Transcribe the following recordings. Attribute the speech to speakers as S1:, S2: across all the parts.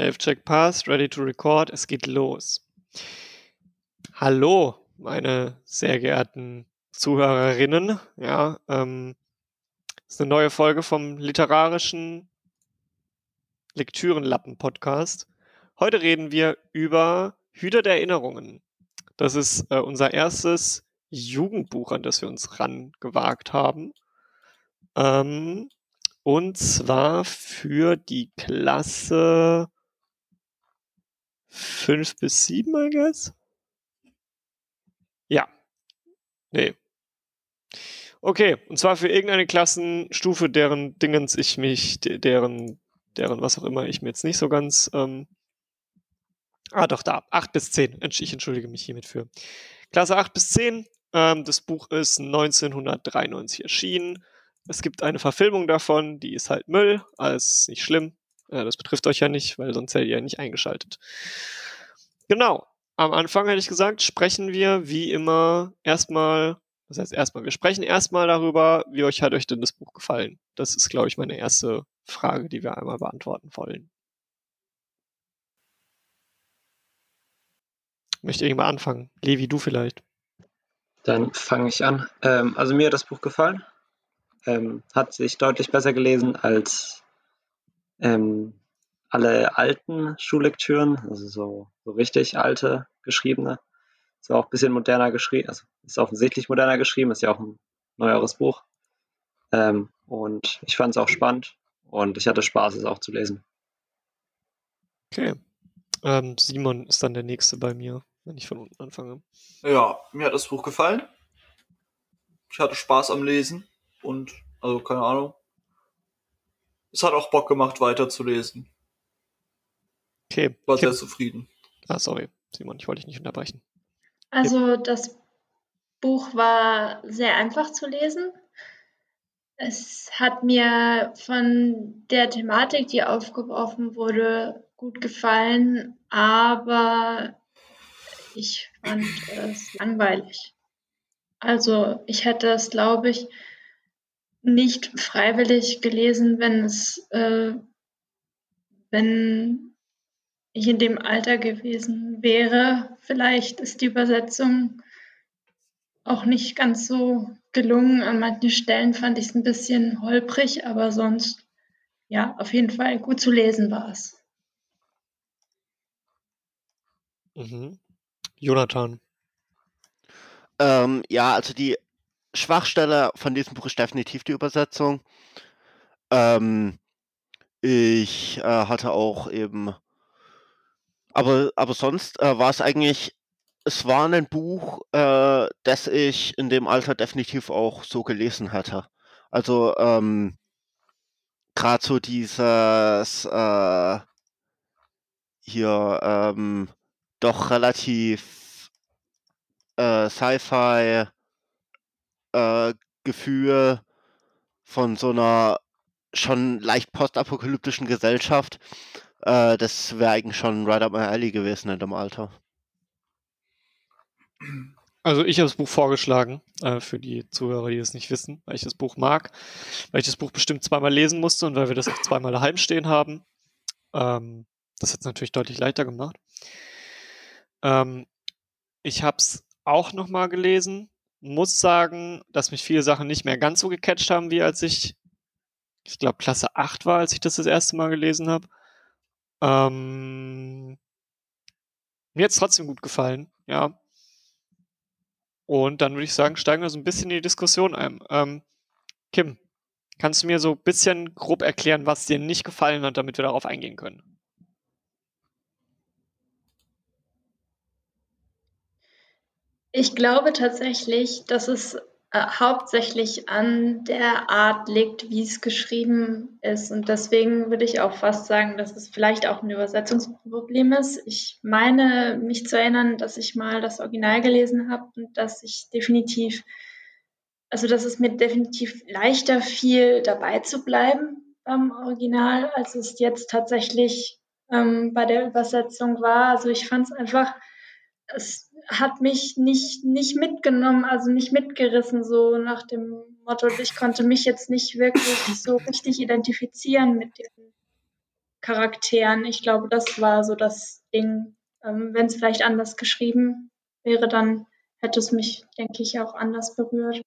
S1: Health Check Passed, ready to record, es geht los. Hallo, meine sehr geehrten Zuhörerinnen. Ja, ähm, ist eine neue Folge vom literarischen Lektürenlappen-Podcast. Heute reden wir über Hüter der Erinnerungen. Das ist äh, unser erstes Jugendbuch, an das wir uns rangewagt haben. Ähm, und zwar für die Klasse 5 bis 7, I guess. Ja. Nee. Okay, und zwar für irgendeine Klassenstufe, deren Dingens ich mich, deren, deren was auch immer ich mir jetzt nicht so ganz. Ähm ah, doch, da. 8 bis 10. Ich entschuldige mich hiermit für. Klasse 8 bis 10. Ähm, das Buch ist 1993 erschienen. Es gibt eine Verfilmung davon, die ist halt Müll, alles nicht schlimm. Äh, das betrifft euch ja nicht, weil sonst hättet ihr ja nicht eingeschaltet. Genau. Am Anfang hätte ich gesagt, sprechen wir wie immer erstmal, das heißt erstmal, wir sprechen erstmal darüber, wie euch hat euch denn das Buch gefallen. Das ist, glaube ich, meine erste Frage, die wir einmal beantworten wollen. Möchte irgendwann anfangen? Levi, du vielleicht.
S2: Dann fange ich an. Ähm, also mir hat das Buch gefallen ähm, hat sich deutlich besser gelesen als ähm, alle alten Schullektüren, also so, so richtig alte geschriebene. Ist auch ein bisschen moderner geschrieben, also ist offensichtlich moderner geschrieben, ist ja auch ein neueres Buch. Ähm, und ich fand es auch spannend und ich hatte Spaß, es auch zu lesen.
S1: Okay. Ähm, Simon ist dann der nächste bei mir, wenn ich von unten anfange.
S3: Ja, mir hat das Buch gefallen. Ich hatte Spaß am Lesen. Und, also keine Ahnung. Es hat auch Bock gemacht, weiterzulesen.
S1: Okay.
S3: War
S1: okay.
S3: sehr zufrieden.
S1: Ah, sorry, Simon, ich wollte dich nicht unterbrechen.
S4: Also das Buch war sehr einfach zu lesen. Es hat mir von der Thematik, die aufgeworfen wurde, gut gefallen, aber ich fand es langweilig. Also ich hätte es, glaube ich, nicht freiwillig gelesen, wenn es, äh, wenn ich in dem Alter gewesen wäre. Vielleicht ist die Übersetzung auch nicht ganz so gelungen. An manchen Stellen fand ich es ein bisschen holprig, aber sonst, ja, auf jeden Fall gut zu lesen war es.
S1: Mhm. Jonathan.
S5: Ähm, ja, also die Schwachstelle von diesem Buch ist definitiv die Übersetzung. Ähm, ich äh, hatte auch eben, aber, aber sonst äh, war es eigentlich, es war ein Buch, äh, das ich in dem Alter definitiv auch so gelesen hätte. Also ähm, gerade so dieses äh, hier ähm, doch relativ äh, Sci-Fi äh, Gefühl von so einer schon leicht postapokalyptischen Gesellschaft. Äh, das wäre eigentlich schon right up my alley gewesen in dem Alter.
S1: Also ich habe das Buch vorgeschlagen, äh, für die Zuhörer, die es nicht wissen, weil ich das Buch mag, weil ich das Buch bestimmt zweimal lesen musste und weil wir das auch zweimal daheim stehen haben. Ähm, das hat es natürlich deutlich leichter gemacht. Ähm, ich habe es auch nochmal gelesen muss sagen, dass mich viele Sachen nicht mehr ganz so gecatcht haben, wie als ich, ich glaube, Klasse 8 war, als ich das das erste Mal gelesen habe. Ähm, mir hat es trotzdem gut gefallen, ja. Und dann würde ich sagen, steigen wir so ein bisschen in die Diskussion ein. Ähm, Kim, kannst du mir so ein bisschen grob erklären, was dir nicht gefallen hat, damit wir darauf eingehen können?
S4: Ich glaube tatsächlich, dass es äh, hauptsächlich an der Art liegt, wie es geschrieben ist. Und deswegen würde ich auch fast sagen, dass es vielleicht auch ein Übersetzungsproblem ist. Ich meine, mich zu erinnern, dass ich mal das Original gelesen habe und dass ich definitiv, also dass es mir definitiv leichter fiel, dabei zu bleiben beim Original, als es jetzt tatsächlich ähm, bei der Übersetzung war. Also ich fand es einfach, es hat mich nicht, nicht mitgenommen, also nicht mitgerissen, so nach dem Motto, ich konnte mich jetzt nicht wirklich so richtig identifizieren mit den Charakteren. Ich glaube, das war so das Ding. Ähm, Wenn es vielleicht anders geschrieben wäre, dann hätte es mich, denke ich, auch anders berührt.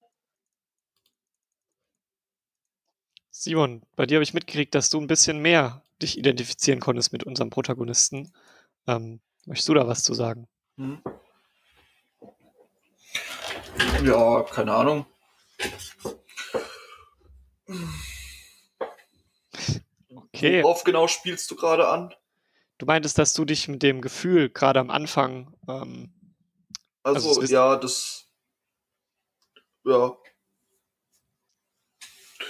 S1: Simon, bei dir habe ich mitgekriegt, dass du ein bisschen mehr dich identifizieren konntest mit unserem Protagonisten. Ähm, möchtest du da was zu sagen?
S3: Hm. Ja, keine Ahnung.
S1: Okay.
S3: Worauf genau spielst du gerade an?
S1: Du meintest, dass du dich mit dem Gefühl gerade am Anfang, ähm,
S3: Also,
S1: Also, ist-
S3: ja, das. Ja,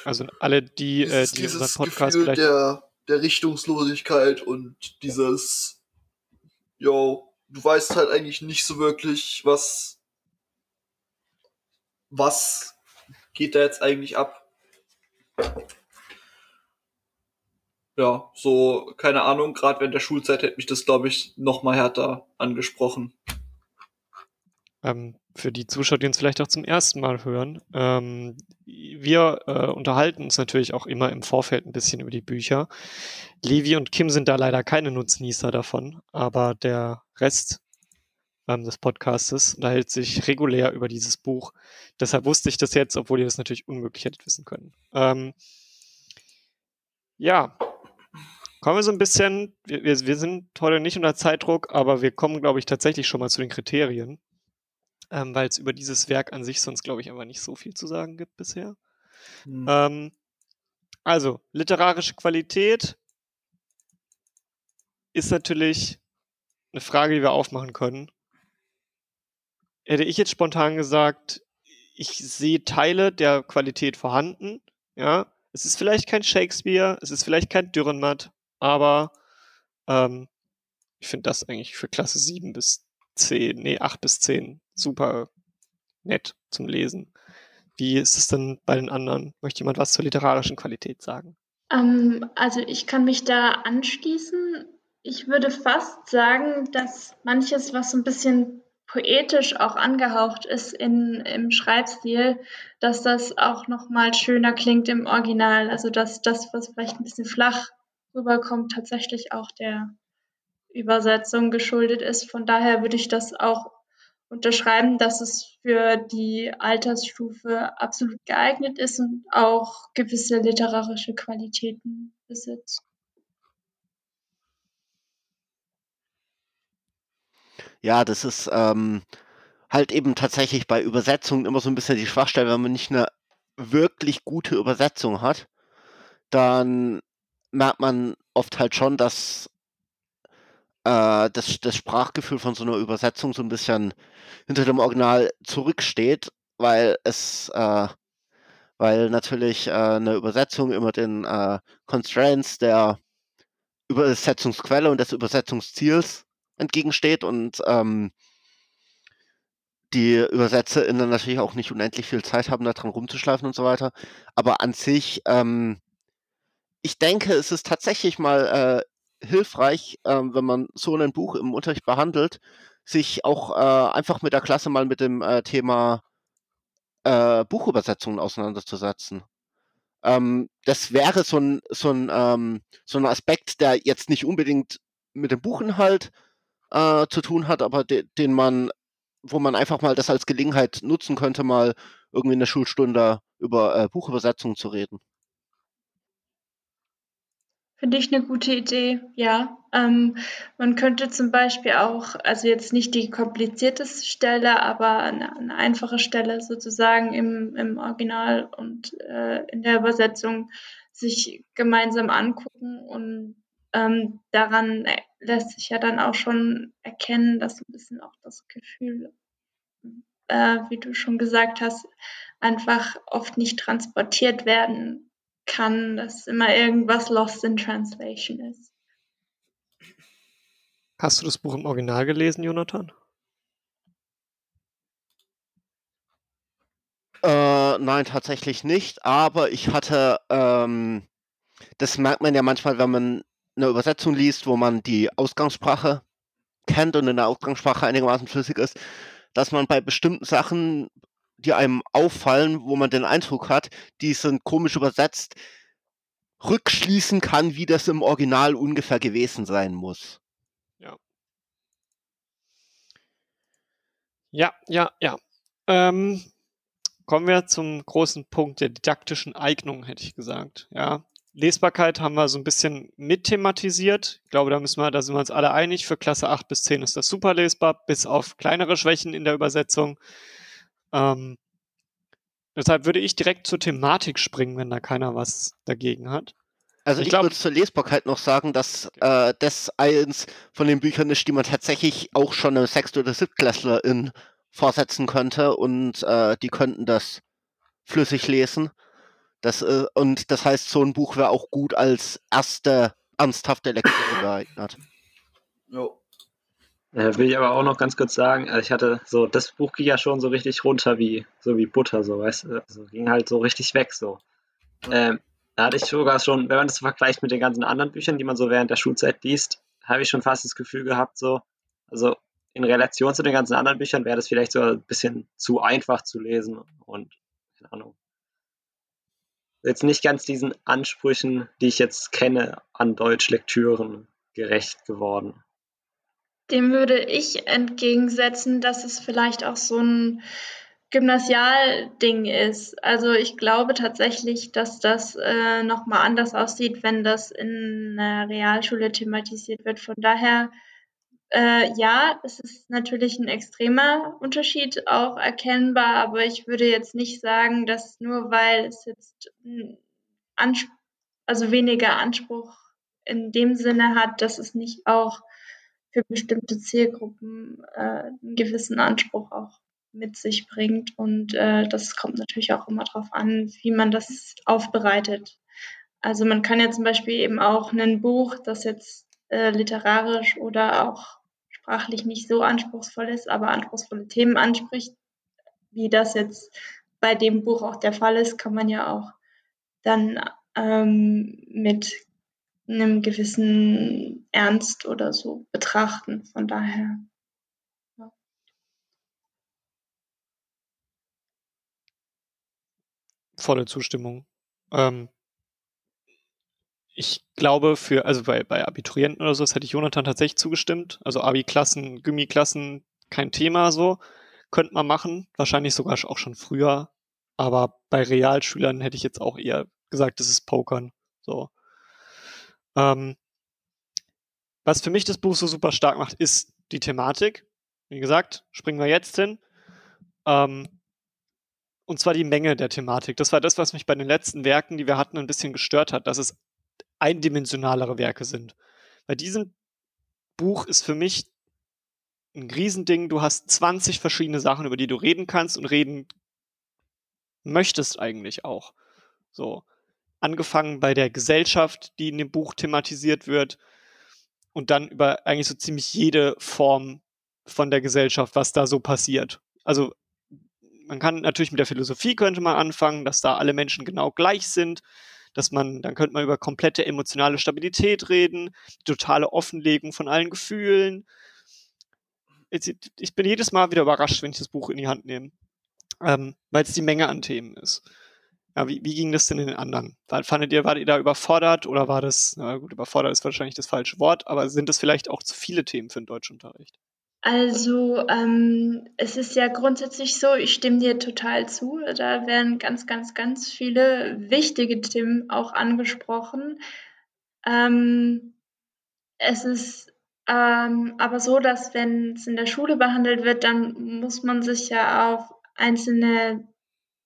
S1: also alle, die, äh,
S3: dieses,
S1: die
S3: dieses
S1: unseren Podcast
S3: Gefühl
S1: vielleicht.
S3: der, der Richtungslosigkeit und dieses, yo, du weißt halt eigentlich nicht so wirklich, was, was geht da jetzt eigentlich ab. Ja, so, keine Ahnung, gerade während der Schulzeit hätte mich das, glaube ich, noch mal härter angesprochen.
S1: ähm, für die Zuschauer, die uns vielleicht auch zum ersten Mal hören, ähm, wir äh, unterhalten uns natürlich auch immer im Vorfeld ein bisschen über die Bücher. Levi und Kim sind da leider keine Nutznießer davon, aber der Rest ähm, des Podcastes unterhält sich regulär über dieses Buch. Deshalb wusste ich das jetzt, obwohl ihr das natürlich unmöglich hättet wissen können. Ähm, ja, kommen wir so ein bisschen, wir, wir, sind heute nicht unter Zeitdruck, aber wir kommen, glaube ich, tatsächlich schon mal zu den Kriterien ähm, weil es über dieses Werk an sich sonst, glaube ich, aber nicht so viel zu sagen gibt bisher.
S3: Hm.
S1: Ähm, also, literarische Qualität ist natürlich eine Frage, die wir aufmachen können. Hätte ich jetzt spontan gesagt, ich sehe Teile der Qualität vorhanden, ja. Es ist vielleicht kein Shakespeare, es ist vielleicht kein Dürrenmatt, aber ähm, ich finde das eigentlich für Klasse 7 bis 10, nee, 8 bis 10 super nett zum Lesen. Wie ist es denn bei den anderen? Möchte jemand was zur literarischen Qualität sagen?
S4: Ähm, also ich kann mich da anschließen. Ich würde fast sagen, dass manches, was so ein bisschen poetisch auch angehaucht ist in, im Schreibstil, dass das auch noch mal schöner klingt im Original. Also dass das, was vielleicht ein bisschen flach rüberkommt, tatsächlich auch der Übersetzung geschuldet ist. Von daher würde ich das auch unterschreiben, dass es für die Altersstufe absolut geeignet ist und auch gewisse literarische Qualitäten besitzt.
S5: Ja, das ist ähm, halt eben tatsächlich bei Übersetzungen immer so ein bisschen die Schwachstelle, wenn man nicht eine wirklich gute Übersetzung hat, dann merkt man oft halt schon, dass äh, das, das Sprachgefühl von so einer Übersetzung so ein bisschen hinter dem Original zurücksteht, weil es, äh, weil natürlich äh, eine Übersetzung immer den äh, Constraints der Übersetzungsquelle und des Übersetzungsziels entgegensteht und ähm, die ÜbersetzerInnen natürlich auch nicht unendlich viel Zeit haben, da dran rumzuschleifen und so weiter. Aber an sich, ähm, ich denke, es ist tatsächlich mal äh, hilfreich, ähm, wenn man so ein Buch im Unterricht behandelt, sich auch äh, einfach mit der Klasse mal mit dem äh, Thema äh, Buchübersetzungen auseinanderzusetzen. Ähm, das wäre so ein, so, ein, ähm, so ein Aspekt, der jetzt nicht unbedingt mit dem Buchinhalt äh, zu tun hat, aber de den man, wo man einfach mal das als Gelegenheit nutzen könnte, mal irgendwie in der Schulstunde über äh, Buchübersetzungen zu reden.
S4: Finde ich eine gute Idee, ja. Ähm, man könnte zum Beispiel auch, also jetzt nicht die komplizierteste Stelle, aber eine, eine einfache Stelle sozusagen im, im Original und äh, in der Übersetzung sich gemeinsam angucken und ähm, daran lässt sich ja dann auch schon erkennen, dass ein bisschen auch das Gefühl, äh, wie du schon gesagt hast, einfach oft nicht transportiert werden kann, dass immer irgendwas lost in translation ist.
S1: Hast du das Buch im Original gelesen, Jonathan?
S5: Äh, nein, tatsächlich nicht, aber ich hatte, ähm, das merkt man ja manchmal, wenn man eine Übersetzung liest, wo man die Ausgangssprache kennt und in der Ausgangssprache einigermaßen flüssig ist, dass man bei bestimmten Sachen, die einem auffallen, wo man den Eindruck hat, die sind komisch übersetzt, rückschließen kann, wie das im Original ungefähr gewesen sein muss.
S1: Ja. Ja, ja, ja. Ähm, kommen wir zum großen Punkt der didaktischen Eignung, hätte ich gesagt. Ja. Lesbarkeit haben wir so ein bisschen mit thematisiert. Ich glaube, da müssen wir, da sind wir uns alle einig. Für Klasse 8 bis 10 ist das super lesbar, bis auf kleinere Schwächen in der Übersetzung. Ähm, deshalb würde ich direkt zur Thematik springen, wenn da keiner was dagegen hat.
S5: Also ich, ich würde zur Lesbarkeit noch sagen, dass äh, das eins von den Büchern ist, die man tatsächlich auch schon einem Sechst- oder Siebtklässlerin vorsetzen könnte und äh, die könnten das flüssig lesen. Das, äh, und das heißt, so ein Buch wäre auch gut als erste ernsthafte Lektüre geeignet.
S2: Jo. Äh, will ich aber auch noch ganz kurz sagen, also ich hatte so, das Buch ging ja schon so richtig runter wie, so wie Butter, so, weißt du, also ging halt so richtig weg, so. Ähm, da hatte ich sogar schon, wenn man das vergleicht mit den ganzen anderen Büchern, die man so während der Schulzeit liest, habe ich schon fast das Gefühl gehabt, so, also in Relation zu den ganzen anderen Büchern wäre das vielleicht so ein bisschen zu einfach zu lesen und, keine Ahnung, jetzt nicht ganz diesen Ansprüchen, die ich jetzt kenne, an Deutschlektüren gerecht geworden.
S4: Dem würde ich entgegensetzen, dass es vielleicht auch so ein Gymnasialding ist. Also ich glaube tatsächlich, dass das äh, nochmal anders aussieht, wenn das in einer Realschule thematisiert wird. Von daher, äh, ja, es ist natürlich ein extremer Unterschied auch erkennbar, aber ich würde jetzt nicht sagen, dass nur weil es jetzt Anspruch, also weniger Anspruch in dem Sinne hat, dass es nicht auch für bestimmte Zielgruppen äh, einen gewissen Anspruch auch mit sich bringt. Und äh, das kommt natürlich auch immer darauf an, wie man das aufbereitet. Also man kann ja zum Beispiel eben auch ein Buch, das jetzt äh, literarisch oder auch sprachlich nicht so anspruchsvoll ist, aber anspruchsvolle Themen anspricht, wie das jetzt bei dem Buch auch der Fall ist, kann man ja auch dann ähm, mit einem gewissen Ernst oder so betrachten. Von daher.
S1: Volle Zustimmung. Ähm, ich glaube, für, also bei, bei Abiturienten oder so, das hätte ich Jonathan tatsächlich zugestimmt. Also Abi-Klassen, Gummi-Klassen, kein Thema so. Könnte man machen. Wahrscheinlich sogar auch schon früher. Aber bei Realschülern hätte ich jetzt auch eher gesagt, das ist Pokern. So. Ähm, was für mich das Buch so super stark macht, ist die Thematik. Wie gesagt, springen wir jetzt hin. Ähm, und zwar die Menge der Thematik. Das war das, was mich bei den letzten Werken, die wir hatten, ein bisschen gestört hat, dass es eindimensionalere Werke sind. Bei diesem Buch ist für mich ein Riesending. Du hast 20 verschiedene Sachen, über die du reden kannst und reden möchtest eigentlich auch. So angefangen bei der Gesellschaft, die in dem Buch thematisiert wird, und dann über eigentlich so ziemlich jede Form von der Gesellschaft, was da so passiert. Also man kann natürlich mit der Philosophie könnte man anfangen, dass da alle Menschen genau gleich sind, dass man, dann könnte man über komplette emotionale Stabilität reden, totale Offenlegung von allen Gefühlen. Ich bin jedes Mal wieder überrascht, wenn ich das Buch in die Hand nehme, ähm, weil es die Menge an Themen ist. Ja, wie, wie ging das denn in den anderen? Fandet ihr, wart ihr da überfordert oder war das, na gut, überfordert ist wahrscheinlich das falsche Wort, aber sind das vielleicht auch zu viele Themen für den Deutschunterricht?
S4: Also ähm, es ist ja grundsätzlich so, ich stimme dir total zu. Da werden ganz, ganz, ganz viele wichtige Themen auch angesprochen. Ähm, es ist ähm, aber so, dass wenn es in der Schule behandelt wird, dann muss man sich ja auf einzelne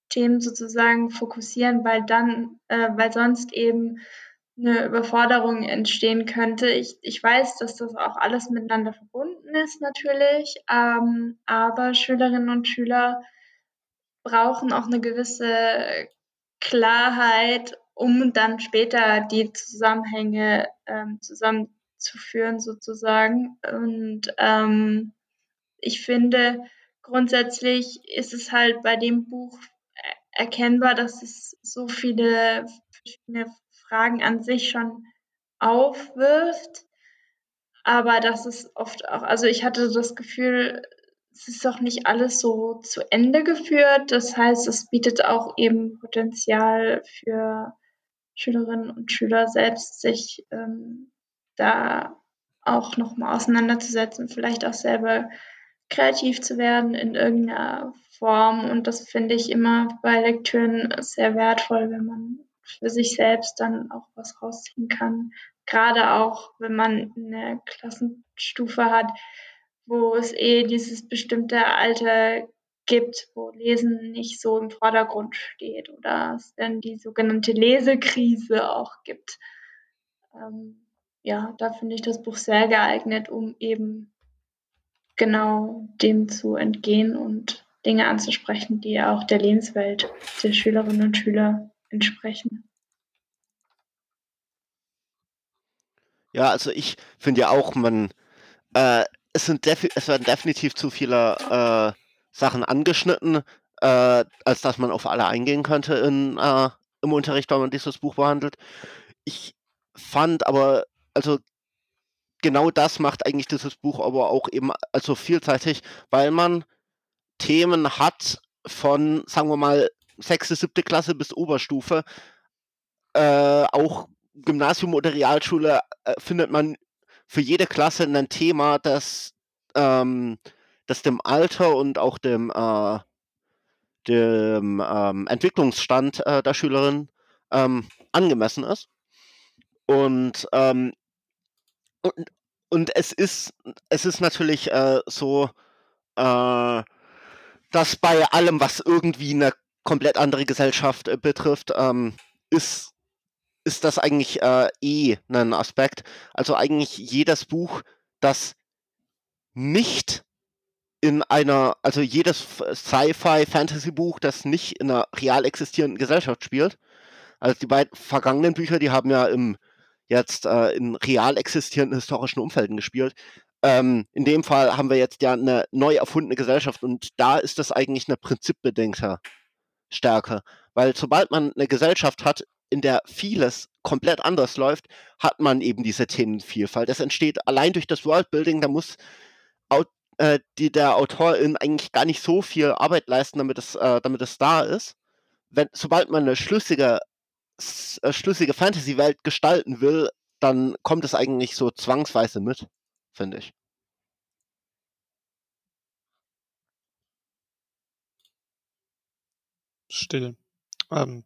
S4: Themen sozusagen fokussieren, weil dann, äh, weil sonst eben eine Überforderung entstehen könnte. Ich, ich weiß, dass das auch alles miteinander verbunden ist natürlich, ähm, aber Schülerinnen und Schüler brauchen auch eine gewisse Klarheit, um dann später die Zusammenhänge ähm, zusammenzuführen sozusagen. Und ähm, ich finde, grundsätzlich ist es halt bei dem Buch erkennbar, dass es so viele verschiedene Fragen an sich schon aufwirft, aber dass es oft auch, also ich hatte das Gefühl, es ist auch nicht alles so zu Ende geführt. Das heißt, es bietet auch eben Potenzial für Schülerinnen und Schüler selbst sich ähm, da auch nochmal auseinanderzusetzen, vielleicht auch selber kreativ zu werden in irgendeiner Form. Und das finde ich immer bei Lektüren sehr wertvoll, wenn man für sich selbst dann auch was rausziehen kann. Gerade auch, wenn man eine Klassenstufe hat, wo es eh dieses bestimmte Alter gibt, wo Lesen nicht so im Vordergrund steht oder es dann die sogenannte Lesekrise auch gibt. Ähm, ja, da finde ich das Buch sehr geeignet, um eben genau dem zu entgehen und Dinge anzusprechen, die auch der Lebenswelt der Schülerinnen und Schüler entsprechen.
S5: Ja, also ich finde ja auch, man, äh, es sind es werden definitiv zu viele äh, Sachen angeschnitten, äh, als dass man auf alle eingehen könnte in, äh, im Unterricht, wenn man dieses Buch behandelt. Ich fand aber, also genau das macht eigentlich dieses Buch aber auch eben also vielseitig, weil man Themen hat von, sagen wir mal, sechste, siebte Klasse bis Oberstufe. Äh, auch Gymnasium oder Realschule äh, findet man für jede Klasse ein Thema, das, ähm, das dem Alter und auch dem, äh, dem ähm, Entwicklungsstand äh, der Schülerin ähm, angemessen ist. Und ähm, und, und es ist, es ist natürlich äh, so, äh, dass bei allem, was irgendwie eine komplett andere Gesellschaft äh, betrifft, ähm, ist, ist das eigentlich äh, eh ein Aspekt. Also eigentlich jedes Buch, das nicht in einer, also jedes Sci-Fi-Fantasy-Buch, das nicht in einer real existierenden Gesellschaft spielt. Also die beiden vergangenen Bücher, die haben ja im jetzt äh, in real existierenden historischen Umfelden gespielt. Ähm, in dem Fall haben wir jetzt ja eine neu erfundene Gesellschaft und da ist das eigentlich eine prinzipbedingte Stärke. Weil sobald man eine Gesellschaft hat, in der vieles komplett anders läuft, hat man eben diese Themenvielfalt. Das entsteht allein durch das Worldbuilding, da muss äh, die, der Autorin eigentlich gar nicht so viel Arbeit leisten, damit es, äh, damit es da ist. Wenn, sobald man eine schlüssige äh, schlüssige Fantasy-Welt gestalten will, dann kommt es eigentlich so zwangsweise mit, finde ich.
S1: Still. Ähm,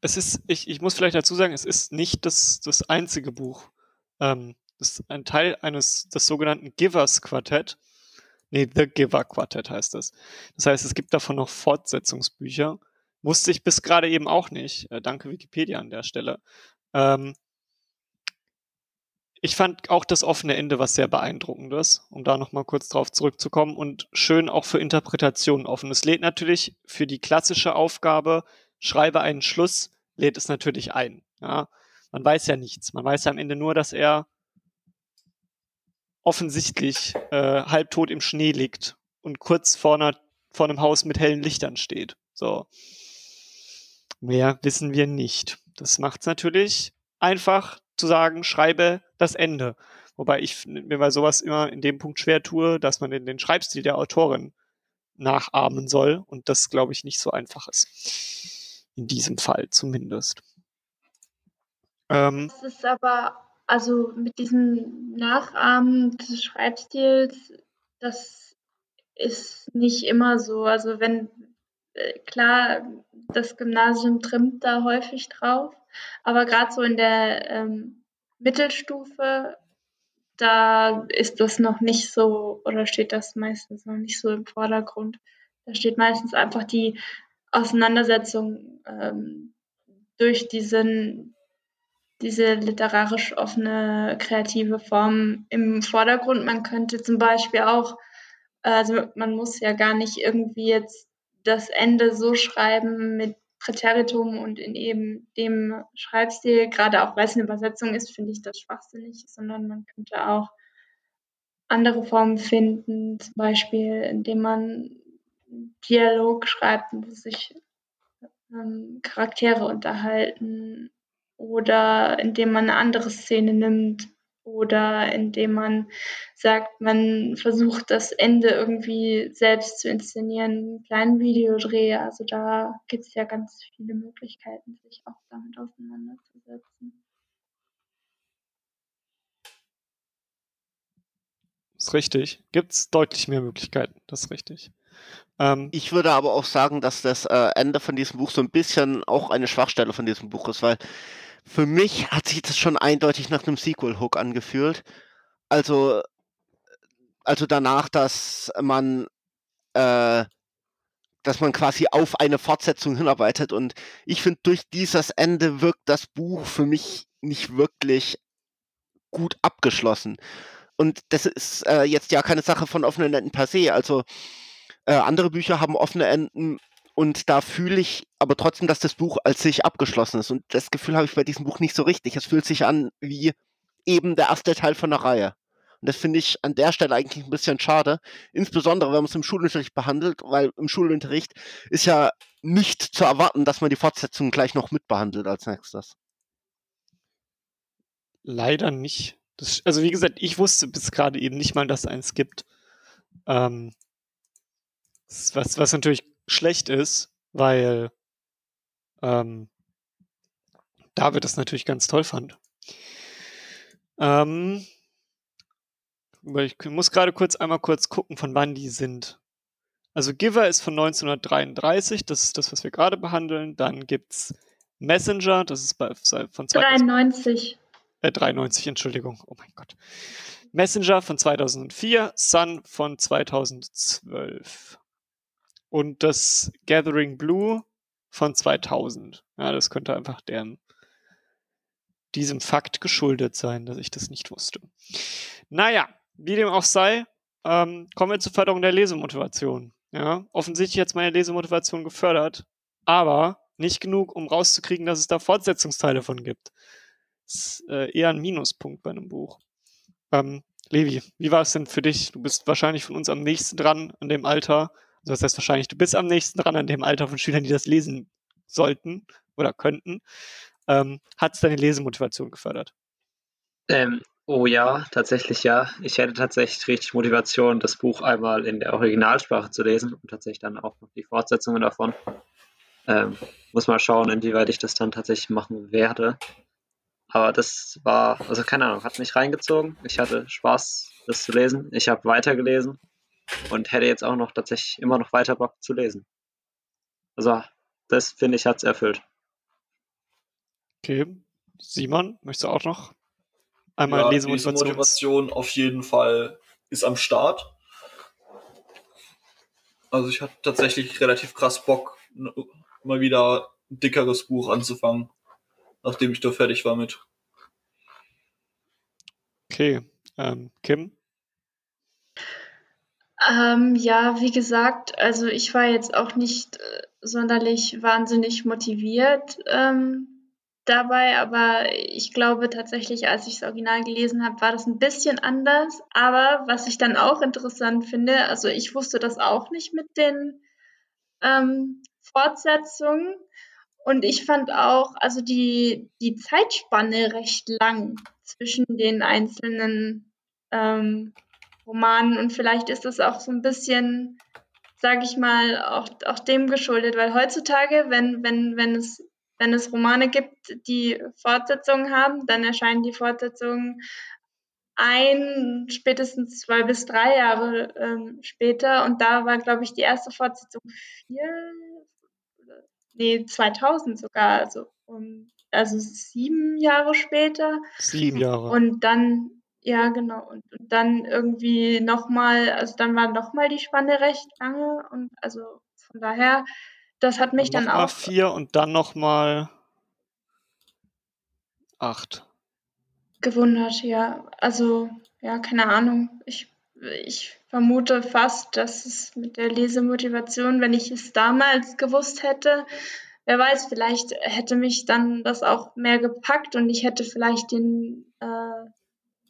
S1: es ist, ich, ich muss vielleicht dazu sagen, es ist nicht das, das einzige Buch. Ähm, das ist ein Teil eines, des sogenannten Givers Quartett. Nee, The Giver Quartett heißt das. Das heißt, es gibt davon noch Fortsetzungsbücher. Wusste ich bis gerade eben auch nicht. Äh, danke Wikipedia an der Stelle. Ähm, ich fand auch das offene Ende was sehr beeindruckendes, um da nochmal kurz drauf zurückzukommen und schön auch für Interpretationen offen. Es lädt natürlich für die klassische Aufgabe, schreibe einen Schluss, lädt es natürlich ein. Ja? Man weiß ja nichts. Man weiß ja am Ende nur, dass er offensichtlich äh, halbtot im Schnee liegt und kurz vor, einer, vor einem Haus mit hellen Lichtern steht. So. Mehr wissen wir nicht. Das macht es natürlich einfach zu sagen, schreibe das Ende. Wobei ich mir bei sowas immer in dem Punkt schwer tue, dass man den, Schreibstil der Autorin nachahmen soll. Und das, glaube ich, nicht so einfach ist. In diesem Fall zumindest.
S4: Ähm, das ist aber, also mit diesem Nachahmen des Schreibstils, das ist nicht immer so. Also wenn, äh, klar, das Gymnasium trimmt da häufig drauf, aber gerade so in der ähm, Mittelstufe, da ist das noch nicht so oder steht das meistens noch nicht so im Vordergrund. Da steht meistens einfach die Auseinandersetzung ähm, durch diesen, diese literarisch offene kreative Form im Vordergrund. Man könnte zum Beispiel auch, also man muss ja gar nicht irgendwie jetzt das Ende so schreiben mit Präteritum und in eben dem Schreibstil, gerade auch weil es eine Übersetzung ist, finde ich das schwachsinnig, sondern man könnte auch andere Formen finden, zum Beispiel indem man Dialog schreibt, wo sich ähm, Charaktere unterhalten oder indem man eine andere Szene nimmt oder indem man sagt, man versucht das Ende irgendwie selbst zu inszenieren, einen kleinen Videodreh. Also da gibt es ja ganz viele Möglichkeiten, sich auch damit auseinanderzusetzen.
S1: ist richtig. Gibt es deutlich mehr Möglichkeiten, das ist richtig.
S5: Ähm, ich würde aber auch sagen, dass das äh, Ende von diesem Buch so ein bisschen auch eine Schwachstelle von diesem Buch ist, weil für mich hat sich das schon eindeutig nach einem Sequel-Hook angefühlt. Also, also danach, dass man, äh, dass man quasi auf eine Fortsetzung hinarbeitet. Und ich finde, durch dieses Ende wirkt das Buch für mich nicht wirklich gut abgeschlossen. Und das ist äh, jetzt ja keine Sache von offenen Enden per se. Also äh, andere Bücher haben offene Enden und da fühle ich aber trotzdem, dass das Buch als sich abgeschlossen ist. Und das Gefühl habe ich bei diesem Buch nicht so richtig. Es fühlt sich an wie eben der erste Teil von der Reihe. Und das finde ich an der Stelle eigentlich ein bisschen schade. Insbesondere, wenn man es im Schulunterricht behandelt, weil im Schulunterricht ist ja nicht zu erwarten, dass man die Fortsetzung gleich noch mitbehandelt als nächstes.
S1: Leider nicht. Das, also wie gesagt, ich wusste bis gerade eben nicht mal, dass es eins gibt. Ähm, was, was natürlich schlecht ist, weil ähm, David das natürlich ganz toll fand. Ähm, ich muss gerade kurz einmal kurz gucken, von wann die sind. Also Giver ist von 1933, das ist das, was wir gerade behandeln. Dann gibt's Messenger, das ist bei, von
S4: 2093.
S1: Äh, 93, Entschuldigung. Oh mein Gott. Messenger von 2004, Sun von 2012. Und das Gathering Blue von 2000. Ja, das könnte einfach deren, diesem Fakt geschuldet sein, dass ich das nicht wusste. Naja, wie dem auch sei, ähm, kommen wir zur Förderung der Lesemotivation. Ja, offensichtlich hat meine Lesemotivation gefördert, aber nicht genug, um rauszukriegen, dass es da Fortsetzungsteile von gibt ist äh, eher ein Minuspunkt bei einem Buch. Ähm, Levi, wie war es denn für dich? Du bist wahrscheinlich von uns am nächsten dran an dem Alter. Das heißt wahrscheinlich, du bist am nächsten dran an dem Alter von Schülern, die das lesen sollten oder könnten. Ähm, Hat es deine Lesemotivation gefördert?
S2: Ähm, oh ja, tatsächlich ja. Ich hätte tatsächlich richtig Motivation, das Buch einmal in der Originalsprache zu lesen und tatsächlich dann auch noch die Fortsetzungen davon. Ähm, muss mal schauen, inwieweit ich das dann tatsächlich machen werde. Aber das war, also keine Ahnung, hat mich reingezogen. Ich hatte Spaß, das zu lesen. Ich habe weitergelesen und hätte jetzt auch noch tatsächlich immer noch weiter Bock zu lesen. Also, das finde ich, hat es erfüllt.
S1: Okay. Simon, möchtest du auch noch einmal ja, Lesemotivation?
S3: Lesemotivation auf jeden Fall ist am Start. Also ich hatte tatsächlich relativ krass Bock, mal wieder ein dickeres Buch anzufangen nachdem ich da fertig war mit.
S1: Okay, ähm, Kim?
S4: Ähm, ja, wie gesagt, also ich war jetzt auch nicht äh, sonderlich wahnsinnig motiviert ähm, dabei, aber ich glaube tatsächlich, als ich das Original gelesen habe, war das ein bisschen anders. Aber was ich dann auch interessant finde, also ich wusste das auch nicht mit den ähm, Fortsetzungen. Und ich fand auch, also die, die Zeitspanne recht lang zwischen den einzelnen ähm, Romanen. Und vielleicht ist das auch so ein bisschen, sage ich mal, auch, auch dem geschuldet, weil heutzutage, wenn, wenn, wenn, es, wenn es Romane gibt, die Fortsetzungen haben, dann erscheinen die Fortsetzungen ein, spätestens zwei bis drei Jahre ähm, später. Und da war, glaube ich, die erste Fortsetzung vier nee, 2000 sogar, also, um, also sieben Jahre später.
S1: Sieben Jahre.
S4: Und dann, ja, genau, und, und dann irgendwie nochmal, also dann war nochmal die Spanne recht lange und also von daher, das hat mich dann,
S1: dann auch. vier und dann nochmal acht.
S4: Gewundert, ja. Also, ja, keine Ahnung. Ich, ich vermute fast, dass es mit der Lesemotivation, wenn ich es damals gewusst hätte, wer weiß, vielleicht hätte mich dann das auch mehr gepackt und ich hätte vielleicht den, äh,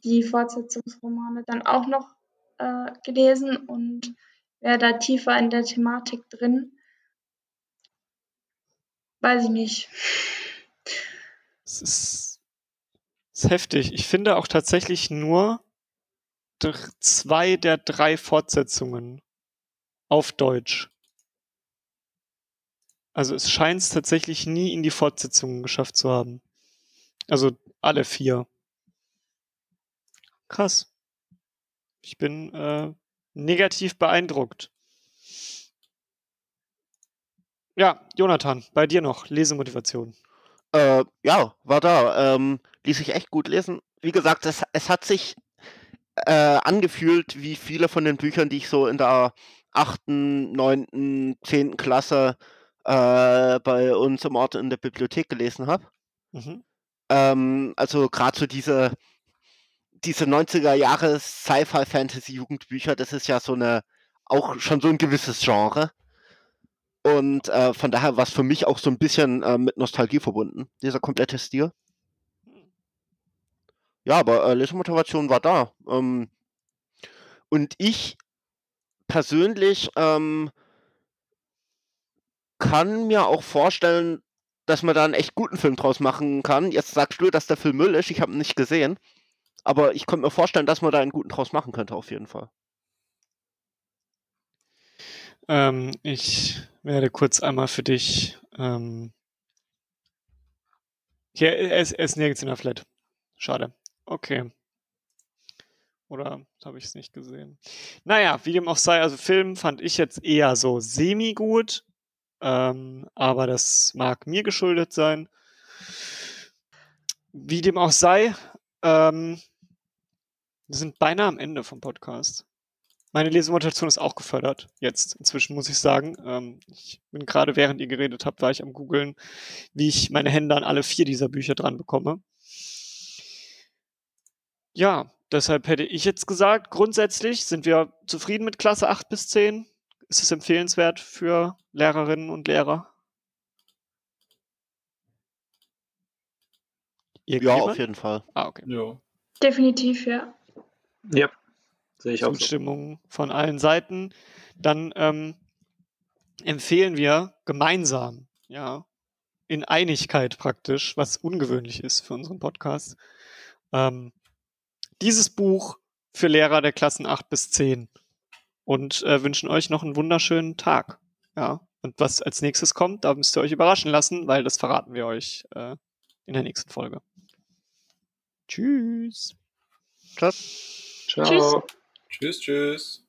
S4: die Fortsetzungsromane dann auch noch äh, gelesen und wäre da tiefer in der Thematik drin. Weiß ich nicht.
S1: Es ist Das ist heftig. Ich finde auch tatsächlich nur zwei der drei Fortsetzungen auf Deutsch. Also es scheint es tatsächlich nie in die Fortsetzungen geschafft zu haben. Also alle vier. Krass. Ich bin äh, negativ beeindruckt. Ja, Jonathan, bei dir noch Lesemotivation.
S5: Äh, ja, war da. Ähm, ließ sich echt gut lesen. Wie gesagt, es, es hat sich äh, angefühlt wie viele von den Büchern, die ich so in der achten, neunten, zehnten Klasse äh, bei uns im Ort in der Bibliothek gelesen habe.
S1: Mhm.
S5: Ähm, also gerade so diese, diese 90er Jahre Sci-Fi-Fantasy-Jugendbücher, das ist ja so eine, auch schon so ein gewisses Genre. Und äh, von daher war es für mich auch so ein bisschen äh, mit Nostalgie verbunden, dieser komplette Stil. Ja, aber äh, Lesemotivation war da. Ähm, und ich persönlich ähm, kann mir auch vorstellen, dass man da einen echt guten Film draus machen kann. Jetzt sagst du, dass der Film Müll ist. Ich habe ihn nicht gesehen. Aber ich könnte mir vorstellen, dass man da einen guten draus machen könnte, auf jeden Fall.
S1: Ähm, ich werde kurz einmal für dich. Ähm, hier, er ist, er ist nirgends in der Flat. Schade. Okay. Oder habe ich es nicht gesehen? Naja, wie dem auch sei, also Film fand ich jetzt eher so semi-gut. Ähm, aber das mag mir geschuldet sein. Wie dem auch sei, ähm, wir sind beinahe am Ende vom Podcast. Meine Lesemotivation ist auch gefördert, jetzt inzwischen muss ich sagen. Ähm, ich bin gerade, während ihr geredet habt, war ich am googeln, wie ich meine Hände an alle vier dieser Bücher dran bekomme. Ja, deshalb hätte ich jetzt gesagt, grundsätzlich sind wir zufrieden mit Klasse 8 bis 10. Ist es empfehlenswert für Lehrerinnen und Lehrer?
S5: Ja, auf jeden Fall.
S1: Ah, okay.
S3: Ja.
S4: Definitiv, ja.
S2: Ja, sehe ich auch so.
S1: Zustimmung von allen Seiten. Dann ähm, empfehlen wir gemeinsam, ja, in Einigkeit praktisch, was ungewöhnlich ist für unseren Podcast, ähm, dieses Buch für Lehrer der Klassen 8 bis 10 und äh, wünschen euch noch einen wunderschönen Tag. Ja, und was als nächstes kommt, da müsst ihr euch überraschen lassen, weil das verraten wir euch äh, in der nächsten Folge. Tschüss.
S5: Ciao.
S2: Ciao.
S3: Tschüss, tschüss.